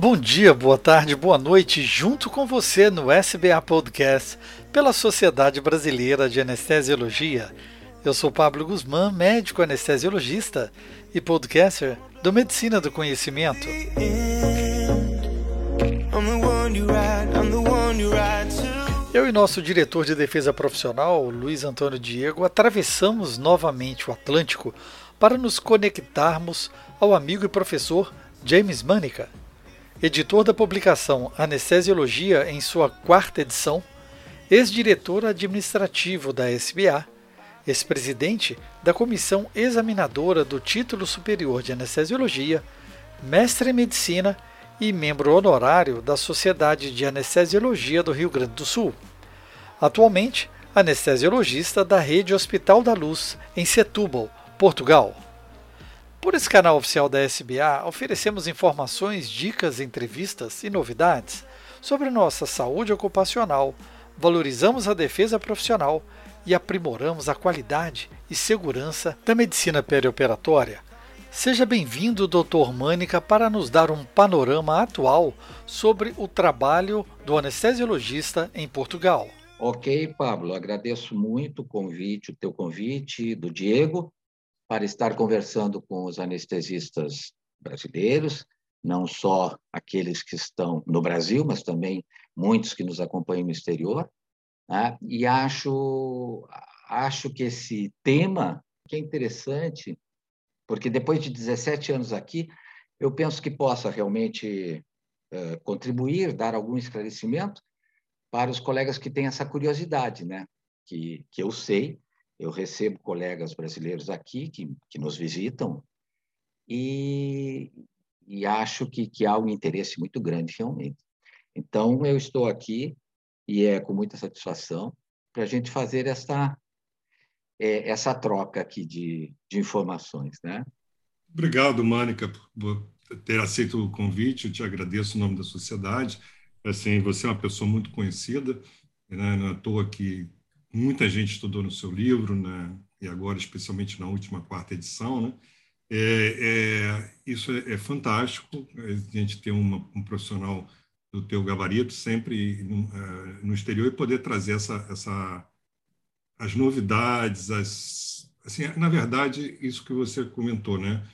Bom dia, boa tarde, boa noite, junto com você no SBA Podcast pela Sociedade Brasileira de Anestesiologia. Eu sou Pablo Guzmán, médico anestesiologista e podcaster do Medicina do Conhecimento. Eu e nosso diretor de defesa profissional, Luiz Antônio Diego, atravessamos novamente o Atlântico para nos conectarmos ao amigo e professor James Manica editor da publicação Anestesiologia em sua quarta edição, ex-diretor administrativo da SBA, ex-presidente da comissão examinadora do Título Superior de Anestesiologia, mestre em medicina e membro honorário da Sociedade de Anestesiologia do Rio Grande do Sul. Atualmente, anestesiologista da Rede Hospital da Luz, em Setúbal, Portugal. Por esse canal oficial da SBA, oferecemos informações, dicas, entrevistas e novidades sobre nossa saúde ocupacional, valorizamos a defesa profissional e aprimoramos a qualidade e segurança da medicina perioperatória. Seja bem-vindo, Dr. Mânica, para nos dar um panorama atual sobre o trabalho do anestesiologista em Portugal. Ok, Pablo, agradeço muito o convite, o teu convite, do Diego, para estar conversando com os anestesistas brasileiros, não só aqueles que estão no Brasil, mas também muitos que nos acompanham no exterior. Né? E acho, acho que esse tema que é interessante, porque depois de 17 anos aqui, eu penso que possa realmente uh, contribuir, dar algum esclarecimento para os colegas que têm essa curiosidade, né? que, que eu sei eu recebo colegas brasileiros aqui que, que nos visitam e, e acho que, que há um interesse muito grande realmente. Então, eu estou aqui e é com muita satisfação para a gente fazer essa, é, essa troca aqui de, de informações. Né? Obrigado, Mônica, por ter aceito o convite. Eu te agradeço em nome da sociedade. Assim, você é uma pessoa muito conhecida, né? não é à toa que muita gente estudou no seu livro, né? e agora especialmente na última quarta edição, né? É, é, isso é, é, fantástico, a gente ter uma, um profissional do teu gabarito sempre no, uh, no exterior e poder trazer essa, essa, as novidades, as, assim, na verdade, isso que você comentou, né?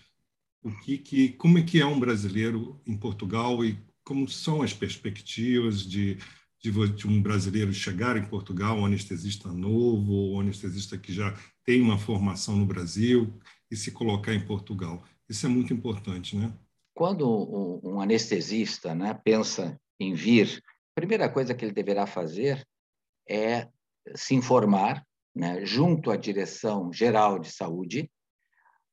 O que, que, como é que é um brasileiro em Portugal e como são as perspectivas de de, um brasileiro chegar em Portugal, um anestesista novo, ou um anestesista que já tem uma formação no Brasil e se colocar em Portugal. Isso é muito importante, né? Quando um anestesista né, pensa em vir, a primeira coisa que ele deverá fazer é se informar, né, junto à Direção Geral de Saúde,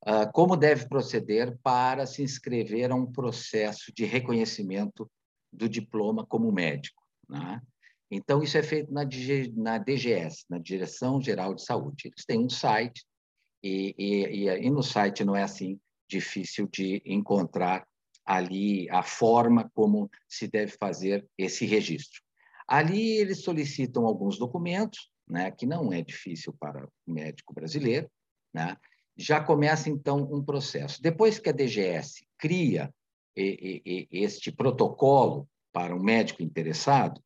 uh, como deve proceder para se inscrever a um processo de reconhecimento do diploma como médico. Né? Então, isso é feito na, na DGS, na Direção Geral de Saúde. Eles têm um site, e, e, e, no site não é assim difícil de encontrar ali a forma como se deve fazer esse registro. Ali eles solicitam alguns documentos, né, que não é difícil para o médico brasileiro, né? já começa então um processo. Depois que a DGS cria este protocolo para um médico interessado,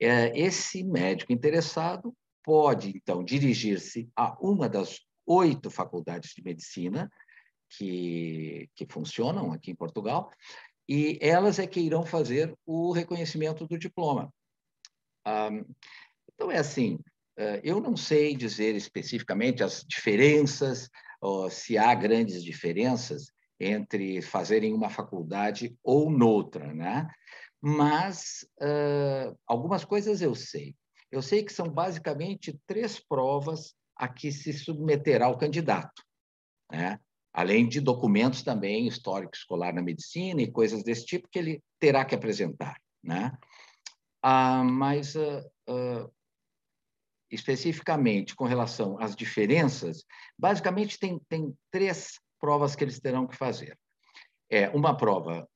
é, esse médico interessado pode, então, dirigir-se a uma das oito faculdades de medicina que, que funcionam aqui em Portugal, e elas é que irão fazer o reconhecimento do diploma. então, é assim, é, eu não sei dizer especificamente as diferenças, se há grandes diferenças entre fazerem uma faculdade ou noutra, né? Mas uh, algumas coisas eu sei. Eu sei que são basicamente três provas a que se submeterá o candidato, né? além de documentos também histórico escolar na medicina e coisas desse tipo que ele terá que apresentar. Né? Ah, mas, uh, uh, especificamente com relação às diferenças, basicamente tem, tem três provas que eles terão que fazer. É uma prova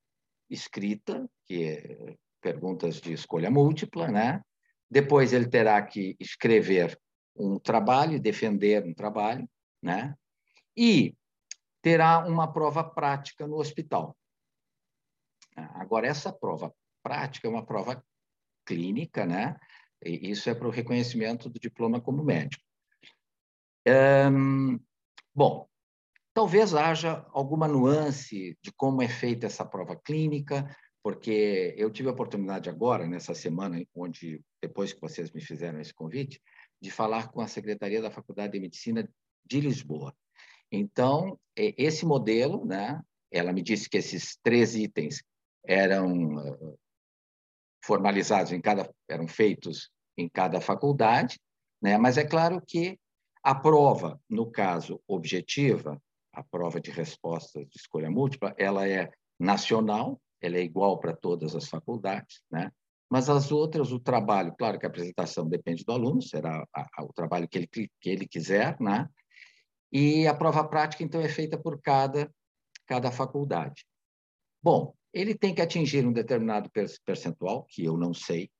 escrita, que é perguntas de escolha múltipla, né? Depois ele terá que escrever um trabalho, defender um trabalho, né? E terá uma prova prática no hospital. Agora, essa prova prática é uma prova clínica, né? E isso é para o reconhecimento do diploma como médico. Um, bom, talvez haja alguma nuance de como é feita essa prova clínica, porque eu tive a oportunidade agora, nessa semana, onde, depois que vocês me fizeram esse convite, de falar com a Secretaria da Faculdade de Medicina de Lisboa. Então, esse modelo, né, ela me disse que esses três itens eram ah, formalizados em cada, eram feitos em cada faculdade, né, mas é claro que a prova, no caso objetiva, a prova de resposta de escolha múltipla, ela é nacional, ela é igual para todas as faculdades, né? Mas as outras, o trabalho, claro que a apresentação depende do aluno, será a, a, o trabalho que ele, que ele quiser, né? E a prova prática, então, é feita por cada, cada faculdade. Bom, ele tem que atingir um determinado percentual, que eu não sei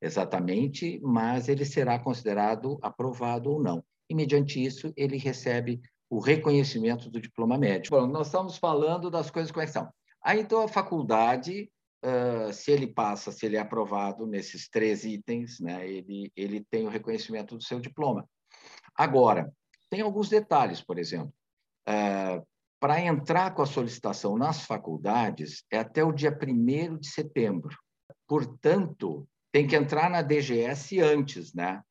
exatamente, mas ele será considerado aprovado ou não. E, mediante isso, ele recebe o reconhecimento do diploma médico. Bom, nós estamos falando das coisas como é são. Aí, então, a faculdade, uh, se ele passa, se ele é aprovado nesses três itens, né, ele, ele tem o reconhecimento do seu diploma. Agora, tem alguns detalhes, por exemplo. Uh, para entrar com a solicitação nas faculdades, é até o dia 1 de setembro. Portanto, tem que entrar na DGS antes, né?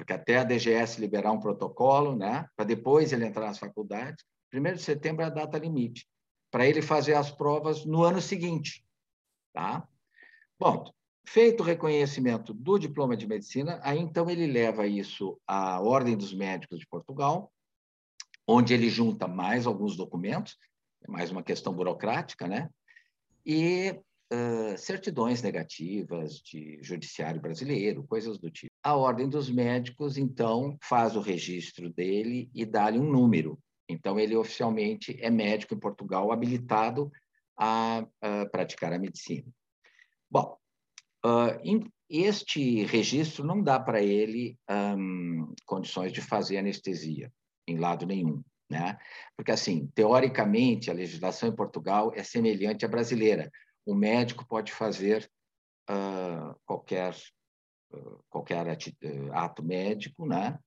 porque até a DGS liberar um protocolo, né, para depois ele entrar nas faculdades, 1 de setembro é a data limite, para ele fazer as provas no ano seguinte. Tá? Bom, feito o reconhecimento do diploma de medicina, aí então ele leva isso à Ordem dos Médicos de Portugal, onde ele junta mais alguns documentos, é mais uma questão burocrática, né? E uh, certidões negativas de judiciário brasileiro, coisas do tipo. A Ordem dos Médicos, então, faz o registro dele e dá-lhe um número. Então, ele oficialmente é médico em Portugal, habilitado a, a praticar a medicina. Bom, uh, este registro não dá para ele um, condições de fazer anestesia em lado nenhum, né? Porque, assim, teoricamente, a legislação em Portugal é semelhante à brasileira, o médico pode fazer uh, qualquer, uh, qualquer ato médico, né?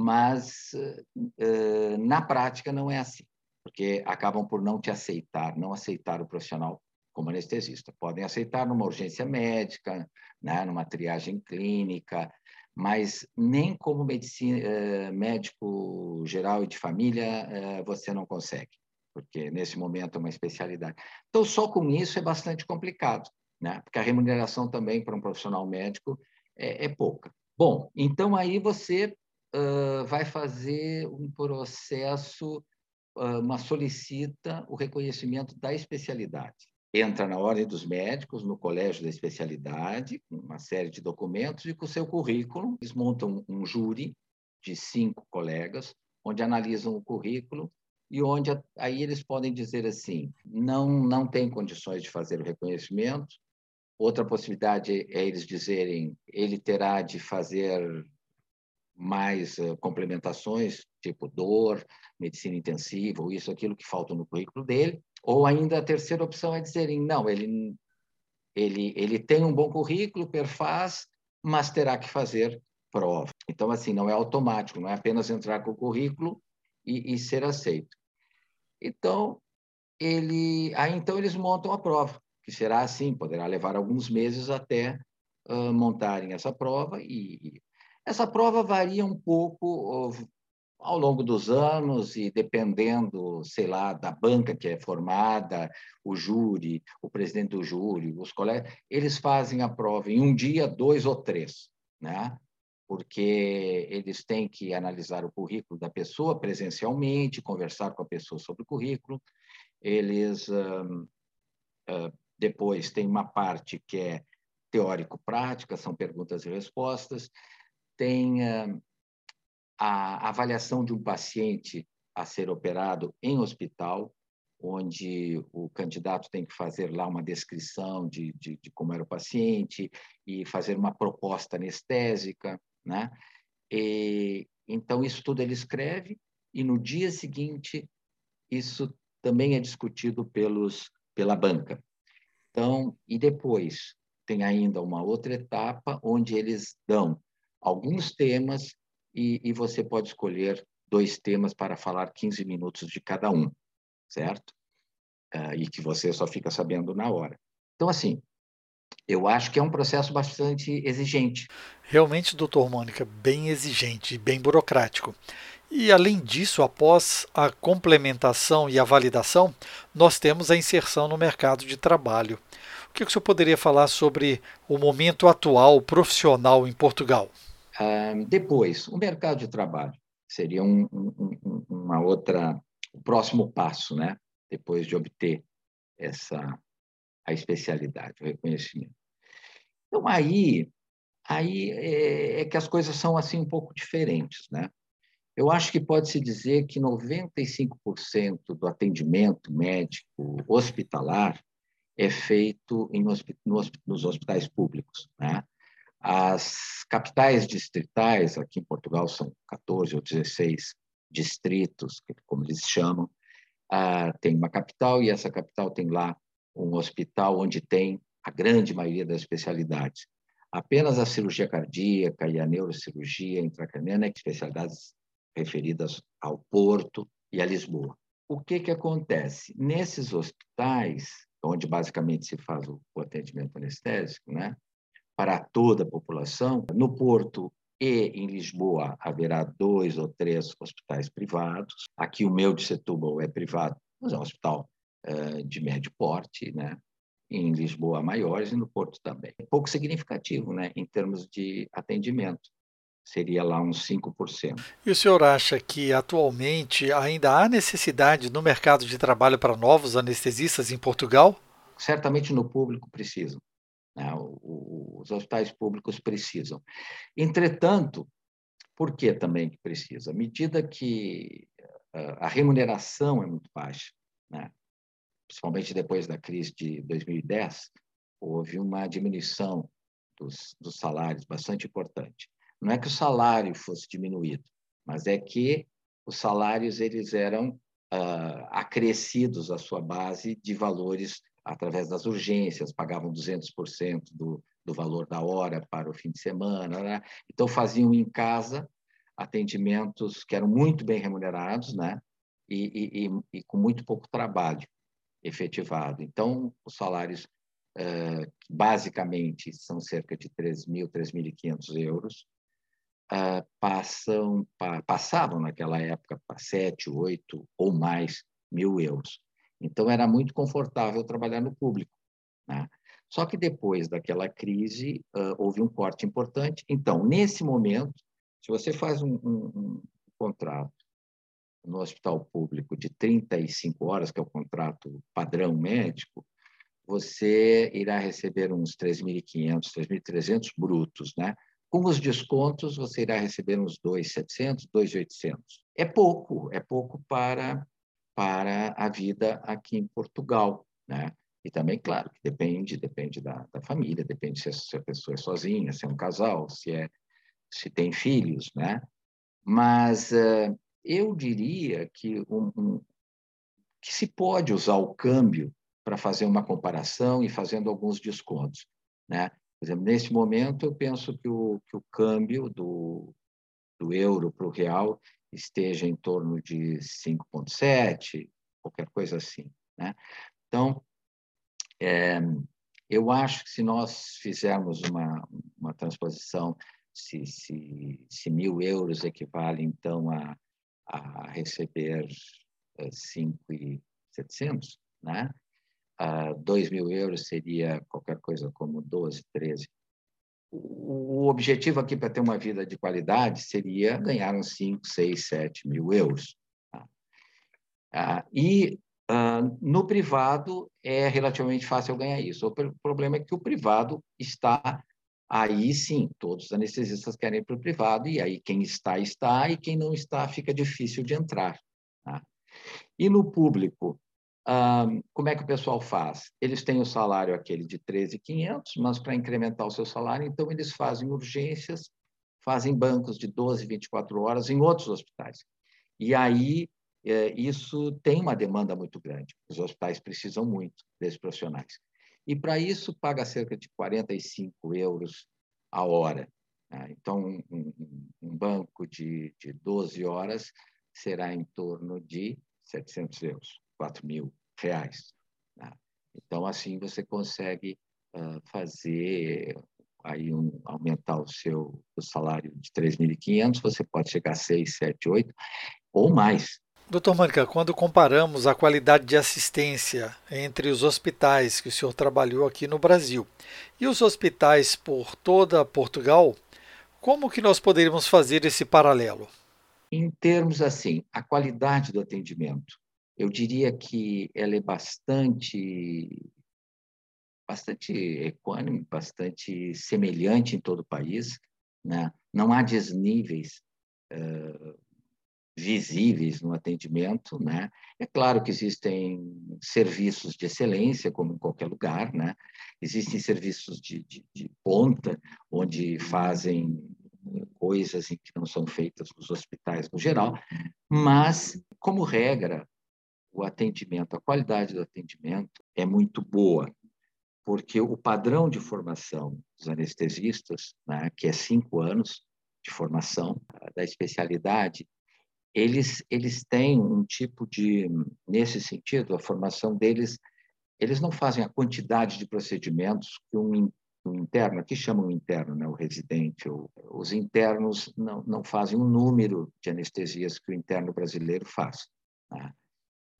Mas uh, na prática não é assim, porque acabam por não te aceitar, não aceitar o profissional como anestesista. Podem aceitar numa urgência médica, né? numa triagem clínica, mas nem como medicina, médico geral e de família você não consegue porque nesse momento é uma especialidade. Então, só com isso é bastante complicado, né? porque a remuneração também para um profissional médico é, é pouca. Bom, então aí você uh, vai fazer um processo, uh, uma solicita o reconhecimento da especialidade. Entra na ordem dos médicos, no colégio da especialidade, com uma série de documentos e com o seu currículo. Eles montam um júri de cinco colegas, onde analisam o currículo e onde aí eles podem dizer assim, não não tem condições de fazer o reconhecimento. Outra possibilidade é eles dizerem, ele terá de fazer mais uh, complementações, tipo dor, medicina intensiva, ou isso, aquilo que falta no currículo dele. Ou ainda a terceira opção é dizerem, não, ele, ele, ele tem um bom currículo, perfaz, mas terá que fazer prova. Então, assim, não é automático, não é apenas entrar com o currículo e, e ser aceito. Então, ele, aí então eles montam a prova, que será assim, poderá levar alguns meses até uh, montarem essa prova e essa prova varia um pouco ao longo dos anos e dependendo, sei lá, da banca que é formada, o júri, o presidente do júri, os colegas, eles fazem a prova em um dia, dois ou três, né? porque eles têm que analisar o currículo da pessoa presencialmente, conversar com a pessoa sobre o currículo. Eles depois tem uma parte que é teórico-prática, são perguntas e respostas. Tem a avaliação de um paciente a ser operado em hospital, onde o candidato tem que fazer lá uma descrição de, de, de como era o paciente e fazer uma proposta anestésica né? E, então, isso tudo ele escreve, e no dia seguinte, isso também é discutido pelos, pela banca. Então, e depois tem ainda uma outra etapa onde eles dão alguns temas e, e você pode escolher dois temas para falar 15 minutos de cada um, certo? Uh, e que você só fica sabendo na hora. Então, assim, eu acho que é um processo bastante exigente. Realmente, doutor Mônica, bem exigente e bem burocrático. E além disso, após a complementação e a validação, nós temos a inserção no mercado de trabalho. O que o senhor poderia falar sobre o momento atual profissional em Portugal? Depois, o mercado de trabalho seria um, um, uma outra, o próximo passo, né? Depois de obter essa a especialidade, o reconhecimento. Então aí, aí é, é que as coisas são assim um pouco diferentes, né? Eu acho que pode-se dizer que 95% do atendimento médico hospitalar é feito em, nos hospitais públicos. Né? As capitais distritais, aqui em Portugal são 14 ou 16 distritos, como eles chamam, ah, tem uma capital e essa capital tem lá um hospital onde tem a grande maioria das especialidades. Apenas a cirurgia cardíaca e a neurocirurgia intracraniana, especialidades referidas ao Porto e a Lisboa. O que, que acontece? Nesses hospitais, onde basicamente se faz o, atendimento anestésico, né, para toda a população, no Porto e em Lisboa haverá dois ou três hospitais privados. Aqui o meu de Setúbal é privado, mas é um hospital uh, de médio porte, né? Em Lisboa maiores e no Porto também. Pouco significativo, né? Em termos de atendimento seria lá uns 5%. E o senhor acha que atualmente ainda há necessidade no mercado de trabalho para novos anestesistas em Portugal? Certamente no público precisam. Né? Os hospitais públicos precisam. Entretanto, por que também que precisa? À medida que a remuneração é muito baixa, né? principalmente depois da crise de 2010, houve uma diminuição dos, dos salários bastante importante. Não é que o salário fosse diminuído, mas é que os salários eles eram uh, acrescidos à sua base de valores através das urgências, pagavam 200% do, do valor da hora para o fim de semana. Né? Então, faziam em casa atendimentos que eram muito bem remunerados né? e, e, e com muito pouco trabalho efetivado. Então, os salários, uh, basicamente, são cerca de 3.000, 3.500 euros, uh, passam, pa, passavam naquela época para 7, 8 ou mais mil euros. Então, era muito confortável trabalhar no público. Né? Só que depois daquela crise, uh, houve um corte importante. Então, nesse momento, se você faz um, um, um contrato no hospital público de 35 horas, que é o contrato padrão médico, você irá receber uns 3.500, 3.300 brutos, né? Com os descontos, você irá receber uns 2.700, 2.800. É pouco, é pouco para, para a vida aqui em Portugal, né? E também, claro, que depende, depende da, da família, depende se a, se a pessoa é sozinha, se é um casal, se é se tem filhos, né? Mas uh, eu diria que, um, um, que se pode usar o câmbio para fazer uma comparação e fazendo alguns descontos, né? Por exemplo, nesse momento, eu penso que o, que o câmbio do, do euro para o real esteja em torno de 5,7, qualquer coisa assim. Né? Então, é, eu acho que se nós fizermos uma, uma transposição, se, se, se mil euros equivale, então, a, a receber 5,700, é, né? uh, 2 mil euros seria qualquer coisa como 12, 13. O, objetivo aqui para ter uma vida de qualidade seria ganhar uns 5, 6, 7 mil euros. Tá? Uh, e uh, no privado é relativamente fácil ganhar isso. O problema é que o privado está aí sim, todos os anestesistas querem ir para o privado, e aí quem está, está, e quem não está, fica difícil de entrar. Tá? E no público, como é que o pessoal faz? Eles têm o salário aquele de 13.500, mas para incrementar o seu salário, então eles fazem urgências, fazem bancos de 12, 24 horas em outros hospitais. E aí é, isso tem uma demanda muito grande. Os hospitais precisam muito desses profissionais. E para isso paga cerca de 45 euros a hora. Né? Então, um, um, banco de, de 12 horas será em torno de 700 euros, 4 mil reais. Né? Então, assim, você consegue uh, fazer aí um, aumentar o seu o salário de 3.500, você pode chegar a 6, 7, 8 ou mais. Doutor Mônica, quando comparamos a qualidade de assistência entre os hospitais que o senhor trabalhou aqui no Brasil e os hospitais por toda Portugal, como que nós poderíamos fazer esse paralelo? Em termos assim, a qualidade do atendimento, eu diria que ela é bastante bastante equânime, bastante semelhante em todo o país, né? Não há desníveis uh, visíveis no atendimento, né? É claro que existem serviços de excelência, como em qualquer lugar, né? Existem serviços de, de, de ponta, onde fazem coisas que não são feitas nos hospitais no geral, mas, como regra, o atendimento, a qualidade do atendimento é muito boa, porque o padrão de formação dos anestesistas, né, que é cinco anos de formação da especialidade, eles, eles têm um tipo de, nesse sentido, a formação deles, eles não fazem a quantidade de procedimentos que um, um interno, aqui chamam interno, né, o residente, ou, os internos não, não fazem o um número de anestesias que o interno brasileiro faz. Né?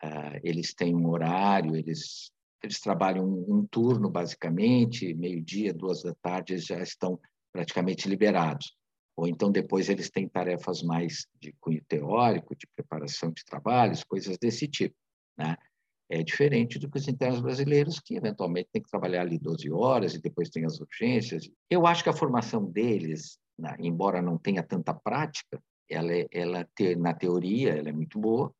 Uh, eles têm um horário, eles, eles trabalham um, um turno, basicamente, meio-dia, duas da tarde, eles já estão praticamente liberados ou então depois eles têm tarefas mais de cunho teórico, de preparação de trabalhos, coisas desse tipo, né? É diferente do que os internos brasileiros, que eventualmente têm que trabalhar ali 12 horas e depois tem as urgências. Eu acho que a formação deles, né, embora não tenha tanta prática, ela, é, ela ter, na teoria ela é muito boa,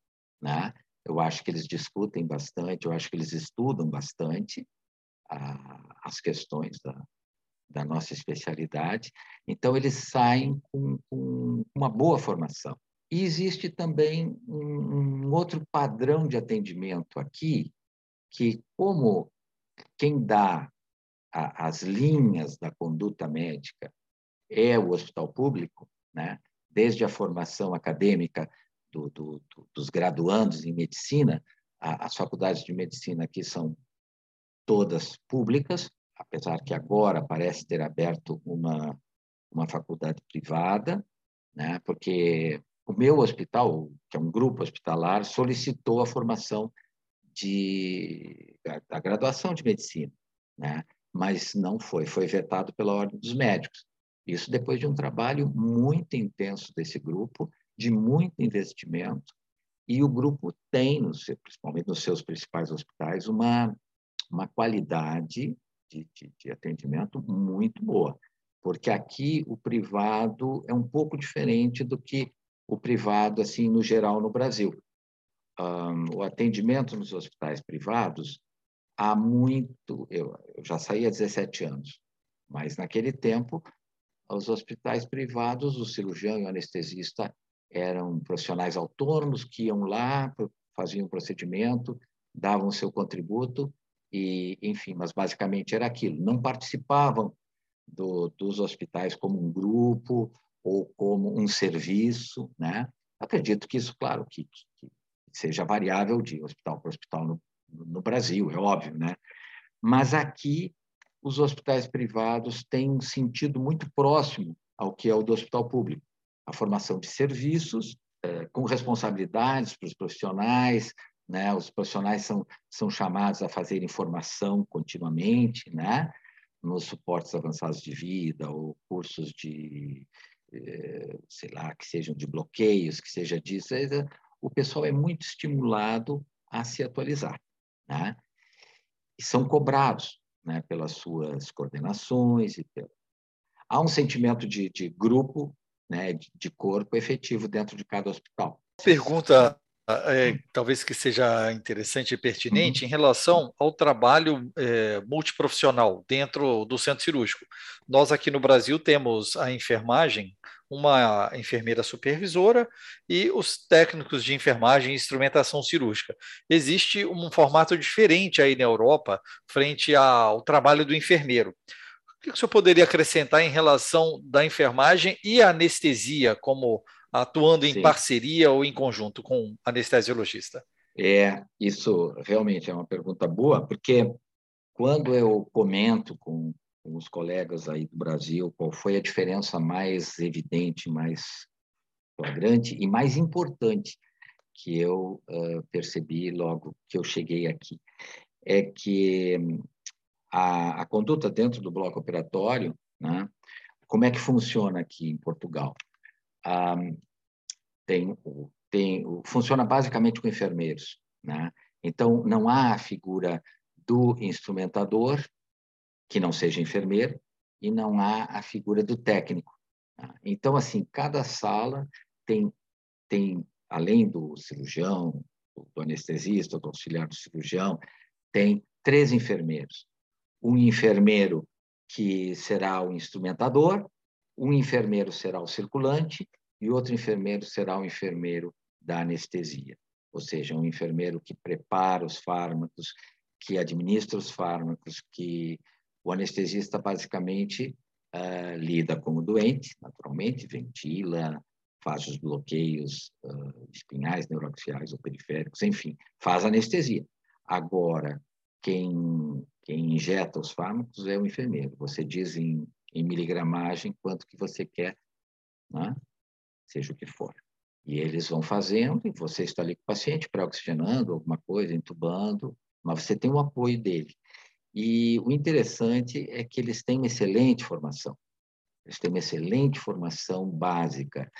né? Eu acho que eles discutem bastante, eu acho que eles estudam bastante a, as questões da, da nossa especialidade. Então, eles saem com, com uma boa formação. E existe também um, um, outro padrão de atendimento aqui, que, como quem dá a, as linhas da conduta médica é o hospital público, né? desde a formação acadêmica do, do, do, dos graduandos em medicina, a, as faculdades de medicina aqui são todas públicas, apesar que agora parece ter aberto uma, uma faculdade privada, né? porque o meu hospital, que é um grupo hospitalar, solicitou a formação de, da graduação de medicina, né? mas não foi, foi vetado pela Ordem dos Médicos. Isso depois de um trabalho muito intenso desse grupo, de muito investimento, e o grupo tem, principalmente nos seus principais hospitais, uma, uma qualidade de, de, de atendimento muito boa, porque aqui o privado é um pouco diferente do que o privado, assim, no geral, no Brasil. Um, o atendimento nos hospitais privados, há muito... Eu, eu já saí há 17 anos, mas naquele tempo, os hospitais privados, o cirurgião e o anestesista eram profissionais autônomos que iam lá, faziam o procedimento, davam o seu contributo e, enfim, mas basicamente era aquilo. Não participavam do, dos hospitais como um grupo ou como um serviço, né? Acredito que isso, claro, que, que seja variável de hospital para hospital no, no Brasil, é óbvio, né? Mas aqui os hospitais privados têm um sentido muito próximo ao que é o do hospital público. A formação de serviços, é, com responsabilidades para os profissionais, né? Os profissionais são, são chamados a fazer informação continuamente, né? nos suportes avançados de vida ou cursos de, eh, sei lá, que sejam de bloqueios, que seja disso. O pessoal é muito estimulado a se atualizar, né? E são cobrados, né, pelas suas coordenações e pelo... há um sentimento de, de grupo, né, de, de corpo efetivo dentro de cada hospital. Pergunta é, talvez que seja interessante e pertinente uhum. em relação ao trabalho é, multiprofissional dentro do centro cirúrgico. Nós aqui no Brasil temos a enfermagem uma enfermeira supervisora e os técnicos de enfermagem e instrumentação cirúrgica. Existe um formato diferente aí na Europa frente ao trabalho do enfermeiro. O que o senhor poderia acrescentar em relação da enfermagem e a anestesia, como atuando em Sim. parceria ou em conjunto com o anestesiologista? É, isso realmente é uma pergunta boa, porque quando eu comento com, com os colegas aí do Brasil qual foi a diferença mais evidente, mais flagrante e mais importante que eu uh, percebi logo que eu cheguei aqui, é que a, a conduta dentro do bloco operatório, né, como é que funciona aqui em Portugal? Ah, tem, tem, funciona basicamente com enfermeiros. Né? Então, não há a figura do instrumentador, que não seja enfermeiro, e não há a figura do técnico. Tá? Então, assim, cada sala tem, tem além do cirurgião, do anestesista, do auxiliar do cirurgião, tem três enfermeiros. Um enfermeiro que será o instrumentador, um enfermeiro será o circulante e outro enfermeiro será o enfermeiro da anestesia, ou seja, um enfermeiro que prepara os fármacos, que administra os fármacos, que o anestesista basicamente uh, lida com o doente, naturalmente, ventila, faz os bloqueios uh, espinhais, neuroaxiais ou periféricos, enfim, faz anestesia. Agora, quem, quem injeta os fármacos é o enfermeiro. Você diz em, em miligramagem quanto que você quer, né? seja o que for. E eles vão fazendo, e você está ali com o paciente pré-oxigenando alguma coisa, entubando, mas você tem o apoio dele. E o interessante é que eles têm uma excelente formação. Eles têm uma excelente formação básica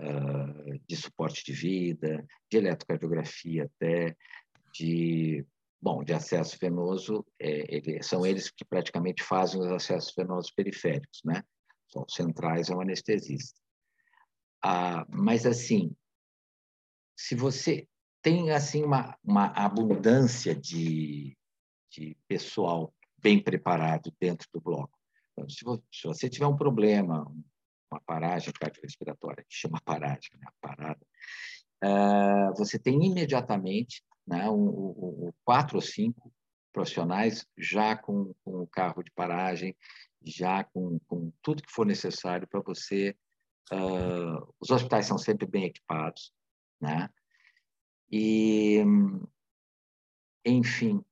uh, de suporte de vida, de eletrocardiografia até, de bom, de acesso venoso, é, ele, são eles que praticamente fazem os acessos venosos periféricos, né? São centrais o anestesista. Ah, mas assim, se você tem assim uma, uma abundância de, de pessoal bem preparado dentro do bloco, então, se, você, se você tiver um problema, uma paragem cardiorrespiratória, que chama paragem, né? parada, ah, você tem imediatamente né, um, um, quatro ou cinco profissionais já com, com o carro de paragem, já com, com tudo que for necessário para você Uh, os hospitais são sempre bem equipados, né? E, enfim,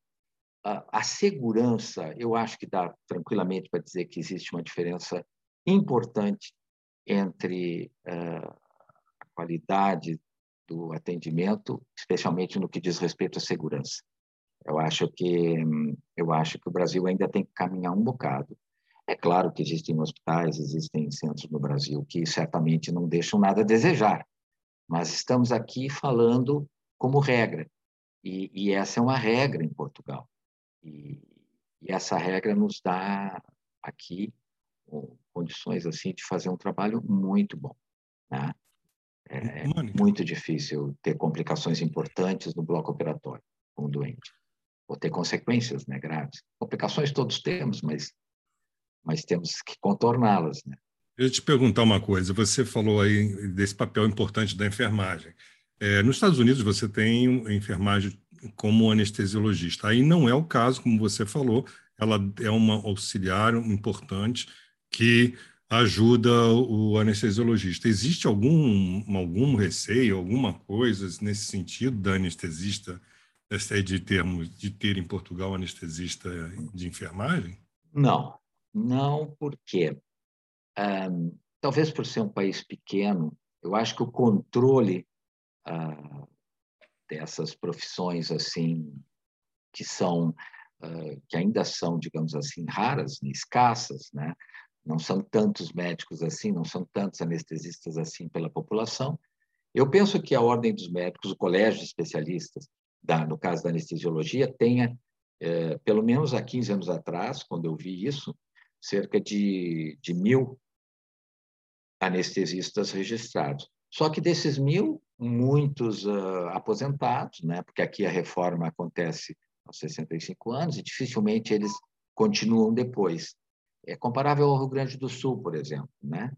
a, a segurança, eu acho que dá tranquilamente para dizer que existe uma diferença importante entre uh, a qualidade do atendimento, especialmente no que diz respeito à segurança. Eu acho que eu acho que o Brasil ainda tem que caminhar um bocado é claro que existem hospitais, existem centros no Brasil que certamente não deixam nada a desejar, mas estamos aqui falando como regra, e, e essa é uma regra em Portugal. E, e essa regra nos dá aqui condições assim de fazer um trabalho muito bom. Né? É muito difícil ter complicações importantes no bloco operatório com o doente, ou ter consequências né, graves. Complicações todos temos, mas mas temos que contorná-las. Né? Eu te perguntar uma coisa. Você falou aí desse papel importante da enfermagem. É, nos Estados Unidos você tem enfermagem como anestesiologista. Aí não é o caso, como você falou. Ela é uma auxiliar importante que ajuda o anestesiologista. Existe algum algum receio, alguma coisa nesse sentido da anestesista, de termos de ter em Portugal anestesista de enfermagem? Não, não, porque um, talvez por ser um país pequeno, eu acho que o controle uh, dessas profissões assim que são uh, que ainda são, digamos assim, raras, escassas, né? Não são tantos médicos assim, não são tantos anestesistas assim pela população. Eu penso que a ordem dos médicos, o colégio de especialistas, da, no caso da anestesiologia, tenha, eh, pelo menos há 15 anos atrás, quando eu vi isso, cerca de, de mil anestesistas registrados. Só que desses mil, muitos uh, aposentados, né? porque aqui a reforma acontece aos 65 anos e dificilmente eles continuam depois. É comparável ao Rio Grande do Sul, por exemplo. Né?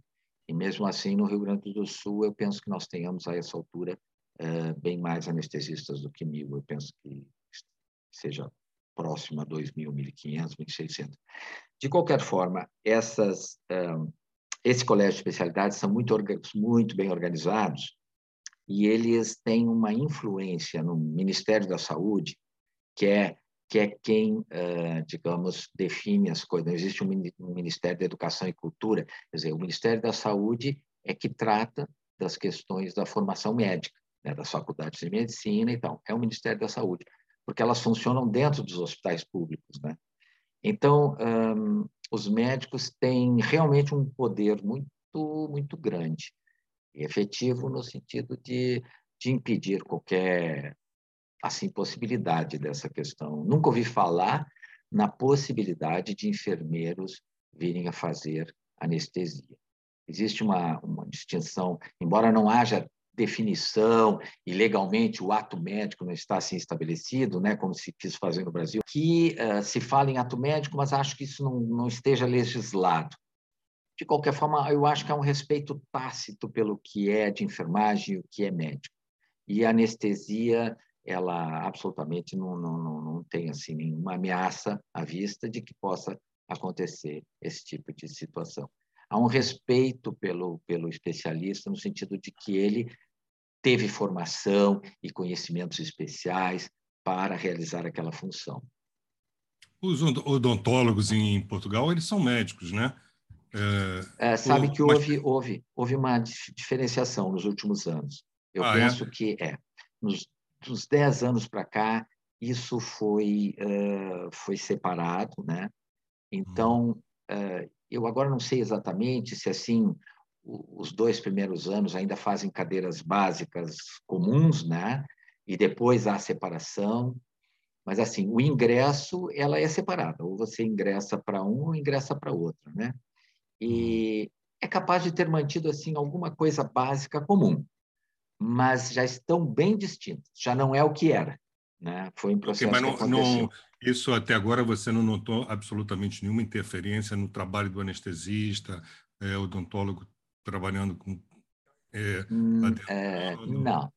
E mesmo assim, no Rio Grande do Sul, eu penso que nós tenhamos a essa altura uh, bem mais anestesistas do que mil. Eu penso que seja próximo a 2.000, 1.500, 1.600. De qualquer forma, essas, uh, esse colégio de especialidades são muito, muito bem organizados e eles têm uma influência no Ministério da Saúde, que é que é quem, uh, digamos, define as coisas. Não existe um Ministério da Educação e Cultura, quer dizer, o Ministério da Saúde é que trata das questões da formação médica, né, das faculdades de medicina e tal. É o Ministério da Saúde, porque elas funcionam dentro dos hospitais públicos, né? Então, os médicos têm realmente um poder muito, muito grande e efetivo no sentido de, de impedir qualquer assim possibilidade dessa questão. Nunca ouvi falar na possibilidade de enfermeiros virem a fazer anestesia. Existe uma, uma distinção, embora não haja definição e legalmente o ato médico não está assim estabelecido, né, como se quis fazer no Brasil, que uh, se fala em ato médico, mas acho que isso não, não esteja legislado. De qualquer forma, eu acho que há um respeito tácito pelo que é de enfermagem e o que é médico. E a anestesia ela absolutamente não, não, não tem assim nenhuma ameaça à vista de que possa acontecer esse tipo de situação. Há um respeito pelo, pelo especialista no sentido de que ele teve formação e conhecimentos especiais para realizar aquela função. Os odontólogos em Portugal, eles são médicos, né? É, é, sabe o... que houve, houve, houve uma diferenciação nos últimos anos. Eu ah, é? penso é? que é. Nos dos 10 anos para cá, isso foi, uh, foi separado, né? Então, uh, eu agora não sei exatamente se, assim, os dois primeiros anos ainda fazem cadeiras básicas comuns, né? E depois há separação. Mas, assim, o ingresso, ela é separada. Ou você ingressa para um ou ingressa para outro, né? E é capaz de ter mantido, assim, alguma coisa básica comum mas já estão bem distintas. Já não é o que era. Né? Foi um processo okay, mas não, não, isso até agora você não notou absolutamente nenhuma interferência no trabalho do anestesista, é, odontólogo trabalhando com é, hum, é, não.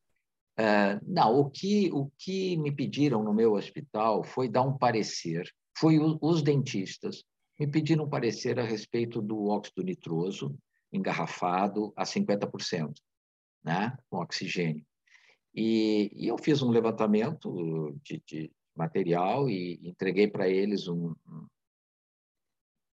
É, não, o que, o que me pediram no meu hospital foi dar um parecer. Foi o, os dentistas me pediram um parecer a respeito do óxido nitroso engarrafado a 50% né, com oxigênio. E, e eu fiz um levantamento de, de material e entreguei para eles um,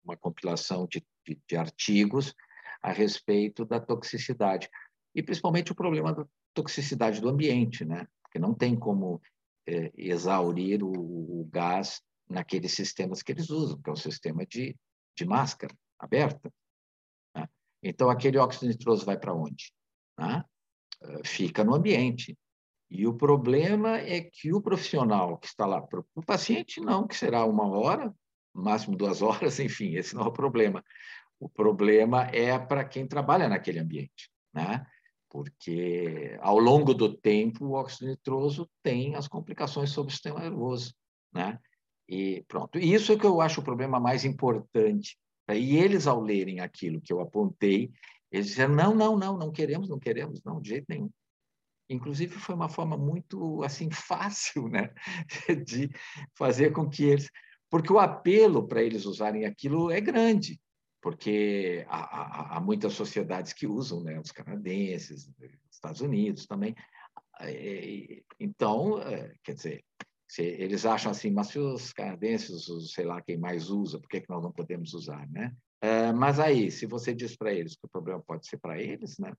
uma compilação de, de, de, artigos a respeito da toxicidade e principalmente o problema da toxicidade do ambiente, né? Porque não tem como é, exaurir o, o, gás naqueles sistemas que eles usam, que é o sistema de, de máscara aberta. Né? Então aquele óxido nitroso vai para onde? Né? Fica no ambiente. E o problema é que o profissional que está lá, o paciente não, que será uma hora, máximo duas horas, enfim, esse não é o problema. O problema é para quem trabalha naquele ambiente, né? Porque ao longo do tempo o óxido nitroso tem as complicações sobre o sistema nervoso, né? E pronto. E isso é que eu acho o problema mais importante. E eles, ao lerem aquilo que eu apontei, eles disseram: não, não, não, não queremos, não queremos, não, de jeito nenhum. Inclusive, foi uma forma muito assim fácil né, de fazer com que eles. Porque o apelo para eles usarem aquilo é grande, porque há, há, há muitas sociedades que usam, né, os canadenses, Estados Unidos também. Então, é, quer dizer, eles acham assim, mas se os canadenses, sei lá quem mais usa, por que, que nós não podemos usar, né? É, mas aí, se você diz para eles que o problema pode ser para eles, né?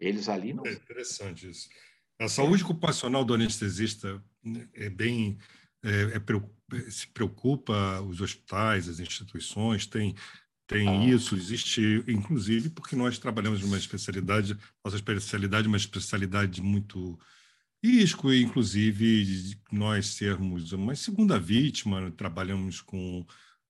Eles ali não. É interessante isso. A saúde ocupacional do anestesista né, é bem é, é, se preocupa os hospitais, as instituições tem tem ah. isso existe inclusive porque nós trabalhamos numa especialidade nossa especialidade é uma especialidade muito risco inclusive nós sermos uma segunda vítima trabalhamos com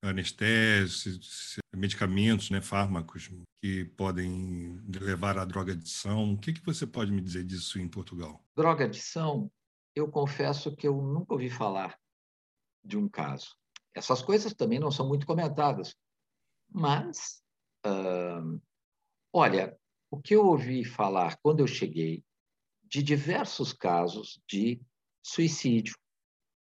anestésios, medicamentos, né, fármacos que podem levar à droga-adição. O que, que você pode me dizer disso em Portugal? Droga-adição, eu confesso que eu nunca ouvi falar de um caso. Essas coisas também não são muito comentadas, mas uh, Olha, o que eu ouvi falar quando eu cheguei de diversos casos de suicídio,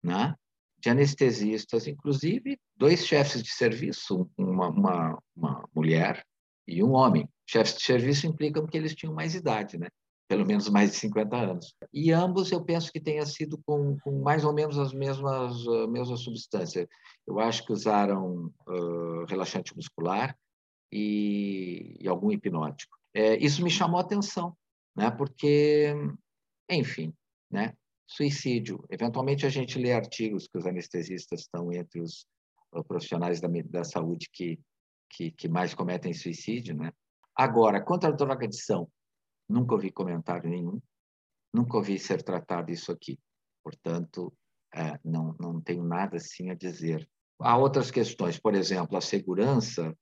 né? de anestesistas, inclusive dois chefes de serviço, uma, uma, uma mulher e um homem. Chefes de serviço implicam que eles tinham mais idade, né? pelo menos mais de 50 anos. E ambos eu penso que tenha sido com, com mais ou menos as mesmas, uh, substâncias. Eu acho que usaram uh, relaxante muscular e, e algum hipnótico. É, isso me chamou a atenção, né? porque, enfim, né? suicídio. Eventualmente a gente lê artigos que os anestesistas estão entre os profissionais da, da saúde que, que, que mais cometem suicídio. Né? Agora, contra a drogadição, Nunca ouvi comentário nenhum, nunca ouvi ser tratado isso aqui. Portanto, é, não, não tenho nada assim a dizer. Há outras questões, por exemplo, a segurança.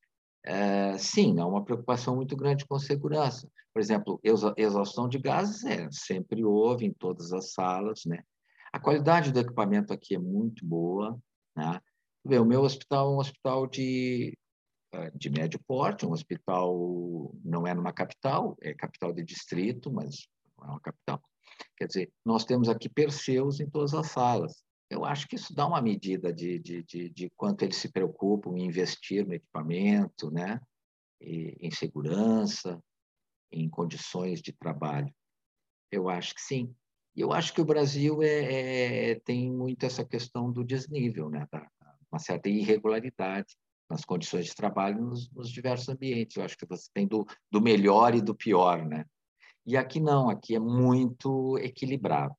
É, sim, há uma preocupação muito grande com segurança. Por exemplo, exaustão de gases é, sempre houve em todas as salas. Né? A qualidade do equipamento aqui é muito boa. Né? O meu hospital é um hospital de eh, de médio porte, um hospital não é numa capital, é capital de distrito, mas não é uma capital. Quer dizer, nós temos aqui Perseus em todas as salas. Eu acho que isso dá uma medida de, de, de, de quanto eles se preocupam em investir no equipamento, né? E, em segurança, em condições de trabalho. Eu acho que sim. E eu acho que o Brasil é, é, tem muito essa questão do desnível, né? Da, uma certa irregularidade nas condições de trabalho nos, nos, diversos ambientes. Eu acho que você tem do, do melhor e do pior, né? E aqui não, aqui é muito equilibrado,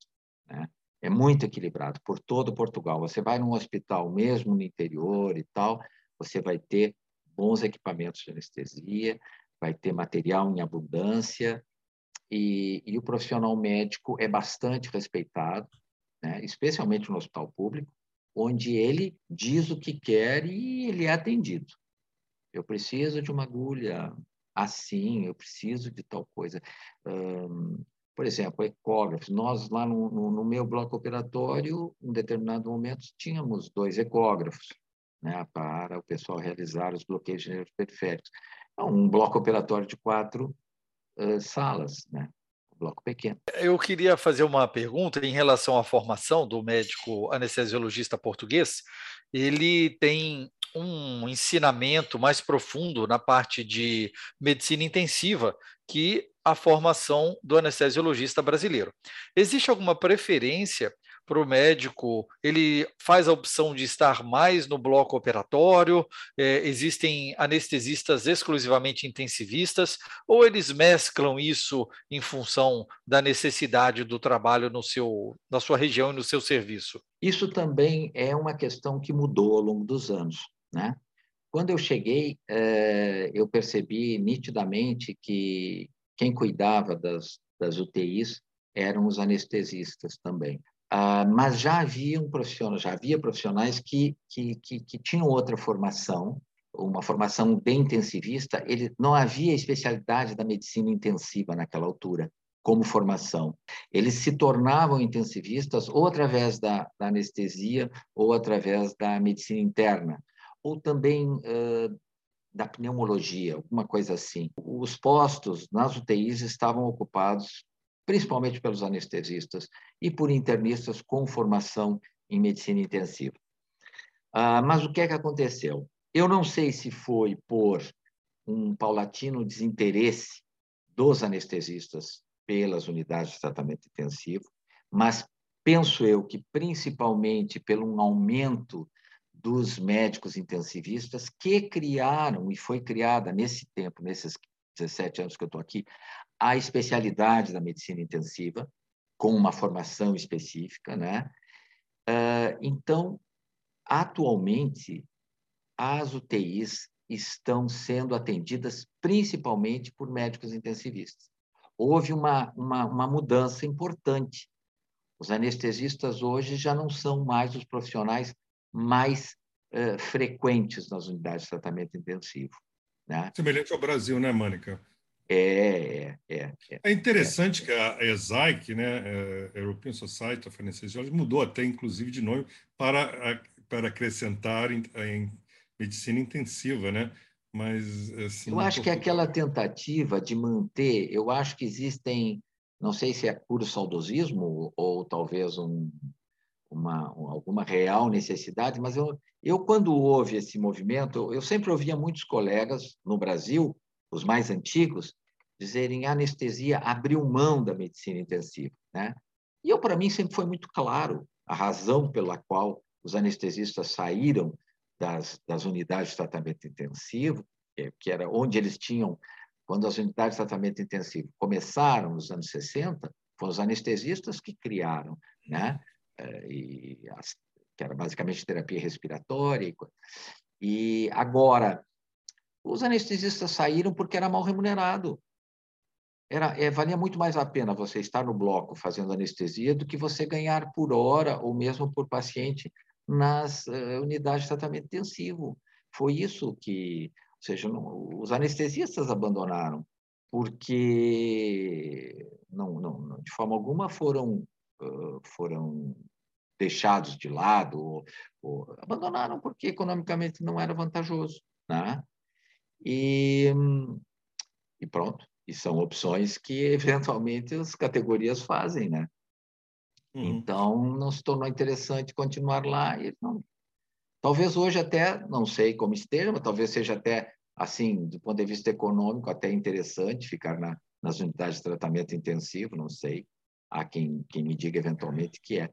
né? É muito equilibrado por todo Portugal. Você vai num hospital, mesmo no interior e tal, você vai ter bons equipamentos de anestesia, vai ter material em abundância e, e o profissional médico é bastante respeitado, né? especialmente no hospital público onde ele diz o que quer e ele é atendido. Eu preciso de uma agulha assim, eu preciso de tal coisa. Por exemplo, ecógrafos. Nós, lá no, no, no, meu bloco operatório, em determinado momento, tínhamos dois ecógrafos né, para o pessoal realizar os bloqueios periféricos. Então, um bloco operatório de quatro uh, salas. Né? bloco pequeno. Eu queria fazer uma pergunta em relação à formação do médico anestesiologista português. Ele tem um ensinamento mais profundo na parte de medicina intensiva que a formação do anestesiologista brasileiro. Existe alguma preferência para o médico, ele faz a opção de estar mais no bloco operatório, é, existem anestesistas exclusivamente intensivistas, ou eles mesclam isso em função da necessidade do trabalho no seu, na sua região e no seu serviço? Isso também é uma questão que mudou ao longo dos anos. Né? Quando eu cheguei, é, eu percebi nitidamente que quem cuidava das, das UTIs eram os anestesistas também. Ah, mas já havia um profissional, já havia profissionais que, que, que, que, tinham outra formação, uma formação bem intensivista. Ele não havia especialidade da medicina intensiva naquela altura como formação. Eles se tornavam intensivistas ou através da, da anestesia ou através da medicina interna, ou também uh, da pneumologia, alguma coisa assim. Os postos nas UTIs estavam ocupados principalmente pelos anestesistas e por internistas com formação em medicina intensiva. Ah, mas o que é que aconteceu? Eu não sei se foi por um paulatino desinteresse dos anestesistas pelas unidades de tratamento intensivo, mas penso eu que principalmente pelo um aumento dos médicos intensivistas que criaram, e foi criada nesse tempo, nesses 17 anos que eu estou aqui, a especialidade da medicina intensiva, com uma formação específica, né? Ah, então, atualmente, as UTIs estão sendo atendidas principalmente por médicos intensivistas. Houve uma, uma, uma mudança importante. Os anestesistas hoje já não são mais os profissionais mais uh, frequentes nas unidades de tratamento intensivo. Né? Semelhante ao Brasil, né, Mônica? É, é, é. É interessante é. que a ESAIC, né, é, European Society of Anesthesiology, mudou até, inclusive, de nome para, para acrescentar em, em medicina intensiva, né? Mas, assim, eu acho que aquela tentativa de manter, eu acho que existem, não sei se é puro saudosismo ou talvez um, uma, alguma real necessidade, mas eu, eu quando houve esse movimento, eu sempre ouvia muitos colegas no Brasil, os mais antigos, dizerem a anestesia abriu mão da medicina intensiva, né? E eu para mim sempre foi muito claro a razão pela qual os anestesistas saíram das, das unidades de tratamento intensivo, que era onde eles tinham, quando as unidades de tratamento intensivo começaram nos anos 60, foram os anestesistas que criaram, né? As, que era basicamente terapia respiratória. E agora, os anestesistas saíram porque era mal remunerado. Era, é, valia muito mais a pena você estar no bloco fazendo anestesia do que você ganhar por hora ou mesmo por paciente nas uh, unidades de tratamento intensivo. Foi isso que, ou seja, não, os anestesistas abandonaram, porque não, não, de forma alguma foram, uh, foram deixados de lado, ou, ou, abandonaram porque economicamente não era vantajoso. Né? E, e pronto. E são opções que, eventualmente, as categorias fazem, né? Uhum. Então, não se tornou interessante continuar lá. E não... Talvez hoje até, não sei como esteja, mas talvez seja até, assim, do ponto de vista econômico, até interessante ficar na, nas unidades de tratamento intensivo, não sei. Há quem, quem me diga eventualmente que é.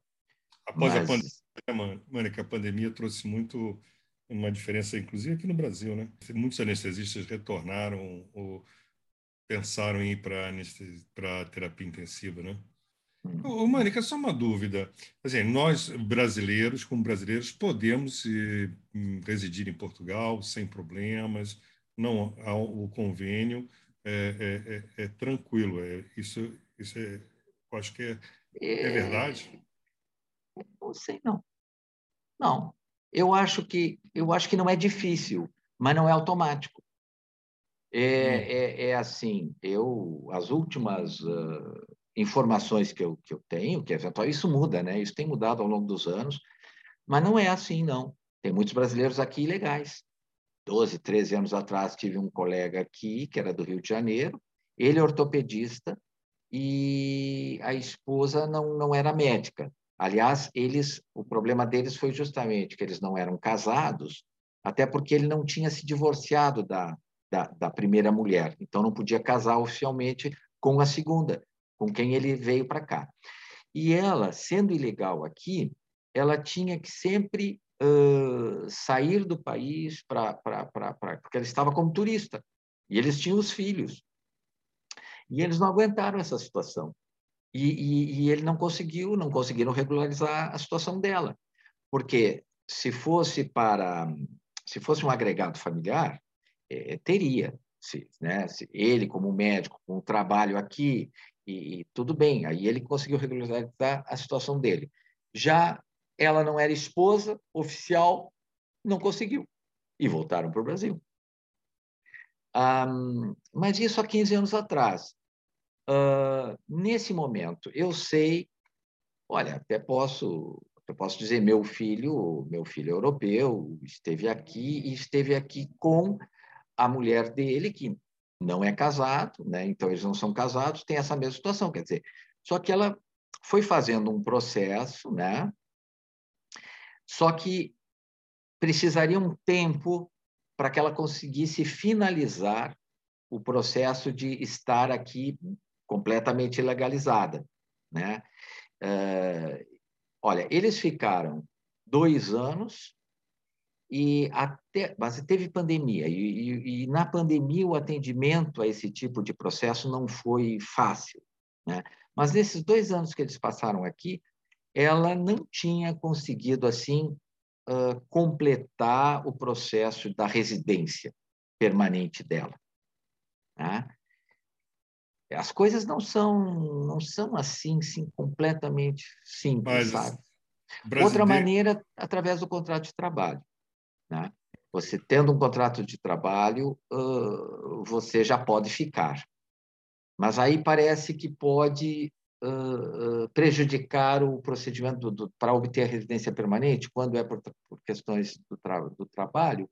Após mas... a pandemia, Mônica, a pandemia trouxe muito uma diferença, inclusive aqui no Brasil, né? Muitos anestesistas retornaram ou pensaram em ir para terapia intensiva, né? Ô, Mônica, só uma dúvida. Assim, nós, brasileiros, como brasileiros, podemos eh, residir em Portugal sem problemas, não há o convênio, é, é, é, é tranquilo. É, isso, isso é, acho que é, é verdade? Não sei, não. Não. Eu acho que eu acho que não é difícil, mas não é automático. É, hum. é, é assim, eu as últimas uh, informações que eu, que eu tenho, que eventual, isso muda, né? Isso tem mudado ao longo dos anos, mas não é assim, não. Tem muitos brasileiros aqui ilegais. 12, 13 anos atrás, tive um colega aqui, que era do Rio de Janeiro, ele é ortopedista e a esposa não, não era médica. Aliás, eles, o problema deles foi justamente que eles não eram casados, até porque ele não tinha se divorciado da, da, da primeira mulher, então não podia casar oficialmente com a segunda com quem ele veio para cá. E ela, sendo ilegal aqui, ela tinha que sempre uh, sair do país para porque ela estava como turista e eles tinham os filhos e eles não aguentaram essa situação e, e, e ele não conseguiu, não conseguiram regularizar a situação dela, porque se fosse para se fosse um agregado familiar é, teria se, né, se ele como médico com um trabalho aqui e, e, tudo bem, aí ele conseguiu regularizar a situação dele. Já ela não era esposa oficial, não conseguiu. E voltaram para o Brasil. Um, mas isso há 15 anos atrás. Uh, nesse momento, eu sei, olha, até posso, eu posso dizer, meu filho, meu filho é europeu, esteve aqui e esteve aqui com a mulher dele, que não é casado, né? então eles não são casados, tem essa mesma situação. Quer dizer, só que ela foi fazendo um processo, né? só que precisaria um tempo para que ela conseguisse finalizar o processo de estar aqui completamente legalizada. Né? Uh, olha, eles ficaram dois anos e até, mas teve pandemia, e, e, e, na pandemia o atendimento a esse tipo de processo não foi fácil. Né? Mas nesses dois anos que eles passaram aqui, ela não tinha conseguido, assim, uh, completar o processo da residência permanente dela. Né? As coisas não são, não são assim, sim, completamente simples, mas, sabe? Brasileiro... Outra maneira, através do contrato de trabalho. Né? Você tendo um contrato de trabalho, uh, você já pode ficar. Mas aí parece que pode uh, prejudicar o procedimento para obter a residência permanente, quando é por, por questões do, tra do, trabalho.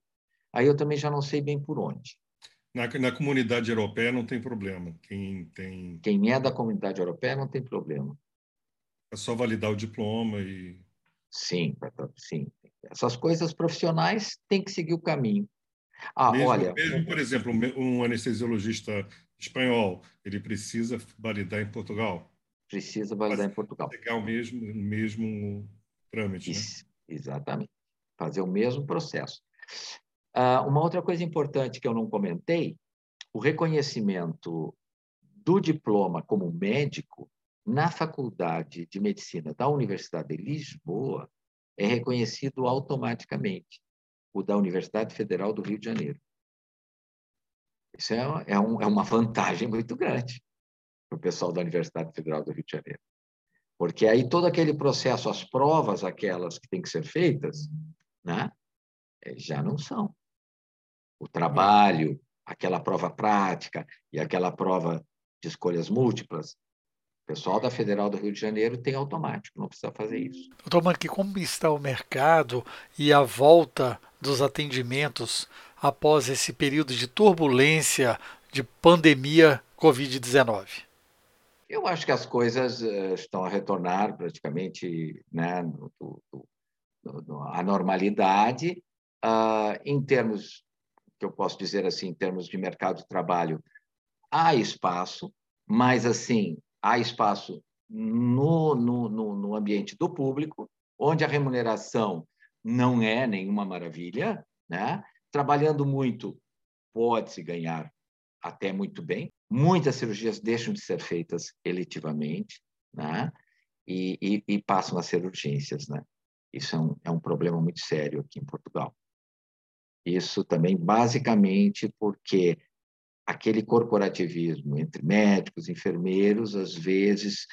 aí eu também já não sei bem por onde. Na, na comunidade europeia não tem problema. Quem tem. Quem é da comunidade europeia não tem problema. É só validar o diploma e. Sim, sim. Essas coisas profissionais têm que seguir o caminho. Ah, mesmo, olha. Mesmo, por exemplo, um anestesiologista espanhol, ele precisa validar em Portugal? Precisa validar em Portugal. Pegar o mesmo, mesmo trâmite. Né? Exatamente. Fazer o mesmo processo. Uh, uma outra coisa importante que eu não comentei, o reconhecimento do diploma como médico na Faculdade de Medicina da Universidade de Lisboa é reconhecido automaticamente, o da Universidade Federal do Rio de Janeiro. Isso é, é, um, é uma vantagem muito grande para o pessoal da Universidade Federal do Rio de Janeiro. Porque aí todo aquele processo, as provas, aquelas que têm que ser feitas, né, é, já não são o trabalho, aquela prova prática e aquela prova de escolhas múltiplas. O pessoal da Federal do Rio de Janeiro tem automático, não precisa fazer isso. Doutor Manque, como está o mercado e a volta dos atendimentos após esse período de turbulência de pandemia Covid-19? Eu acho que as coisas eh, estão a retornar praticamente né, à normalidade. Uh, em termos que eu posso dizer assim, em termos de mercado de trabalho, há espaço, mas assim, há espaço no, no, no ambiente do público, onde a remuneração não é nenhuma maravilha, né? Trabalhando muito, pode-se ganhar até muito bem. Muitas cirurgias deixam de ser feitas eletivamente, né? E, e, e passam a ser urgências, né? Isso é um, é um problema muito sério aqui em Portugal. Isso também, basicamente, porque aquele corporativismo entre médicos, enfermeiros, às vezes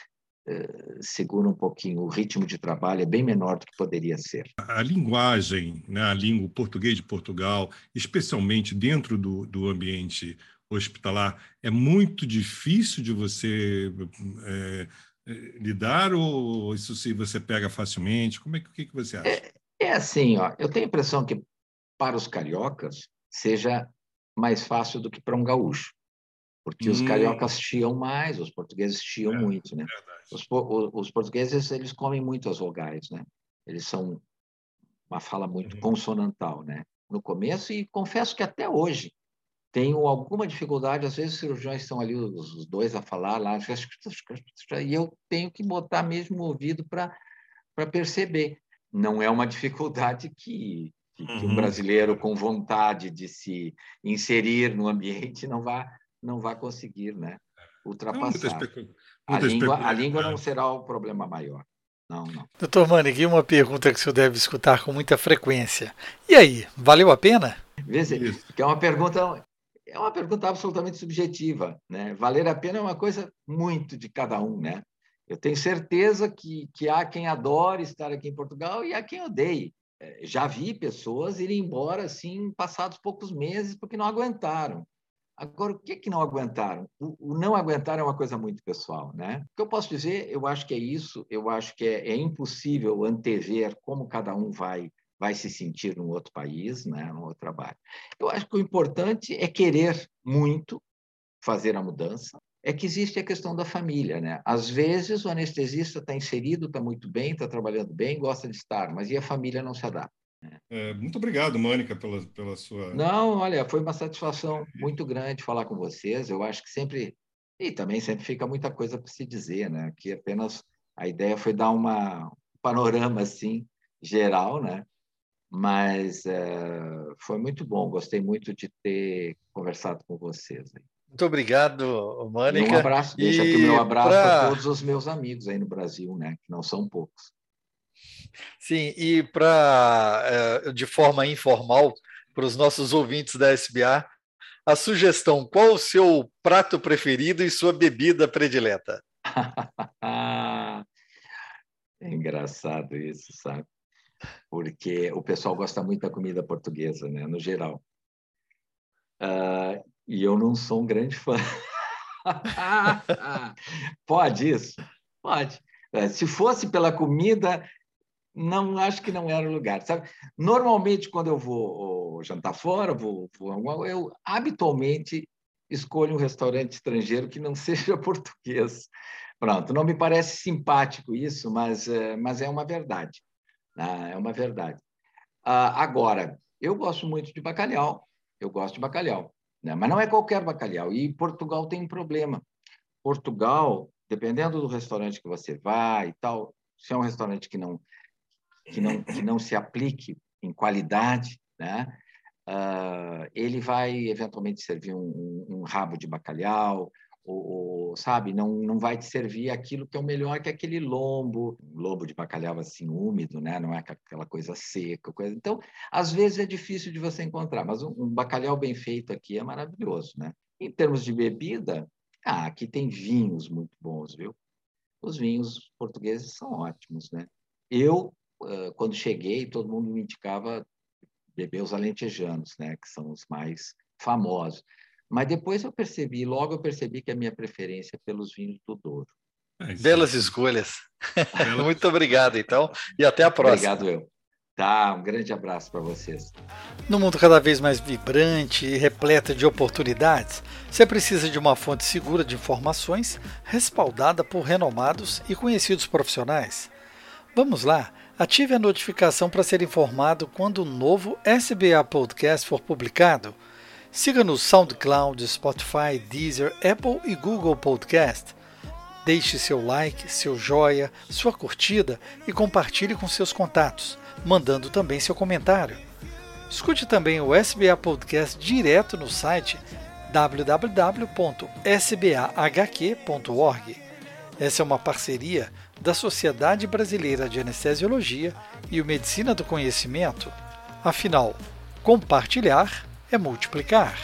eh, segura um pouquinho, o ritmo de trabalho é bem menor do que poderia ser. A linguagem, né, a língua o português de Portugal, especialmente dentro do, do ambiente hospitalar, é muito difícil de você é, lidar ou isso se você pega facilmente? Como é que, o que, que você acha? É, é assim, ó, eu tenho a impressão que para os cariocas seja mais fácil do que para um gaúcho. Porque hum. os cariocas chiam mais, os portugueses chiam é, muito, né? Os, os, portugueses, eles comem muito as vogais, né? Eles são uma fala muito uhum. consonantal, né? No começo, e confesso que até hoje tenho alguma dificuldade, às vezes os cirurgiões estão ali, os dois a falar lá, e eu tenho que botar mesmo o ouvido para perceber. Não é uma dificuldade que que, uhum. que um brasileiro com vontade de se inserir no ambiente não vai não vai conseguir, né? Ultrapassar. a, língua, a língua não será o problema maior. Não, não. Doutor Mani, uma pergunta que o senhor deve escutar com muita frequência. E aí, valeu a pena? Veja, que é uma pergunta é uma pergunta absolutamente subjetiva, né? Valer a pena é uma coisa muito de cada um, né? Eu tenho certeza que, que há quem adore estar aqui em Portugal e há quem odeie. É, já vi pessoas irem embora assim passados poucos meses porque não aguentaram. Agora, o que que não aguentaram? O, o, não aguentar é uma coisa muito pessoal, né? O que eu posso dizer, eu acho que é isso. Eu acho que é, é impossível antever como cada um vai vai se sentir num outro país, né, no outro trabalho. Eu acho que o importante é querer muito fazer a mudança, é que existe a questão da família, né? Às vezes o anestesista está inserido, está muito bem, está trabalhando bem, gosta de estar, mas e a família não se adapta. Né? É, muito obrigado, Mônica, pela, pela sua. Não, olha, foi uma satisfação muito grande falar com vocês. Eu acho que sempre e também sempre fica muita coisa para se dizer, né? Que apenas a ideia foi dar uma um panorama assim geral, né? Mas é, foi muito bom. Gostei muito de ter conversado com vocês. Aí. Muito obrigado, Mônica. E um abraço, deixa aqui o meu abraço pra... para todos os meus amigos aí no Brasil, né? Que não são poucos. Sim, e para eh, de forma informal, para os nossos ouvintes da SBA, a sugestão: qual o seu prato preferido e sua bebida predileta? é engraçado isso, sabe? Porque o pessoal gosta muito da comida portuguesa, né? No geral. Uh, e eu não sou um grande fã. Pode isso? Pode. É, se fosse pela comida, não acho que não era o lugar, sabe? Normalmente quando eu vou jantar fora, vou, vou eu habitualmente escolho um restaurante estrangeiro que não seja português. Pronto, não me parece simpático isso, mas, eh, mas é uma verdade. Né? É uma verdade. Ah, agora, eu gosto muito de bacalhau, eu gosto de bacalhau, né? mas não é qualquer bacalhau. E Portugal tem um problema. Portugal, dependendo do restaurante que você vai e tal, se é um restaurante que não que não, que não se aplique em qualidade, né? Uh, ele vai eventualmente servir um, um, um rabo de bacalhau, ou, sabe, não, não vai te servir aquilo que é o melhor, que é aquele lombo, lombo de bacalhau assim úmido, né? Não é aquela coisa seca, coisa. Então, às vezes é difícil de você encontrar, mas um, um bacalhau bem feito aqui é maravilhoso, né? Em termos de bebida, ah, aqui tem vinhos muito bons, viu? Os vinhos portugueses são ótimos, né? Eu quando cheguei, todo mundo me indicava beber os alentejanos, né, que são os mais famosos. Mas depois eu percebi, logo eu percebi que a minha preferência é pelos vinhos do Douro. É Belas escolhas. Muito obrigado, então, e até a próxima. Obrigado, eu. Tá, um grande abraço para vocês. No mundo cada vez mais vibrante e repleto de oportunidades, você precisa de uma fonte segura de informações, respaldada por renomados e conhecidos profissionais. Vamos lá Ative a notificação para ser informado quando o novo SBA Podcast for publicado. Siga no SoundCloud, Spotify, Deezer, Apple e Google Podcast. Deixe seu like, seu joia, sua curtida e compartilhe com seus contatos, mandando também seu comentário. Escute também o SBA Podcast direto no site www.sbahq.org. Essa é uma parceria da Sociedade Brasileira de Anestesiologia e o Medicina do Conhecimento. Afinal, compartilhar é multiplicar.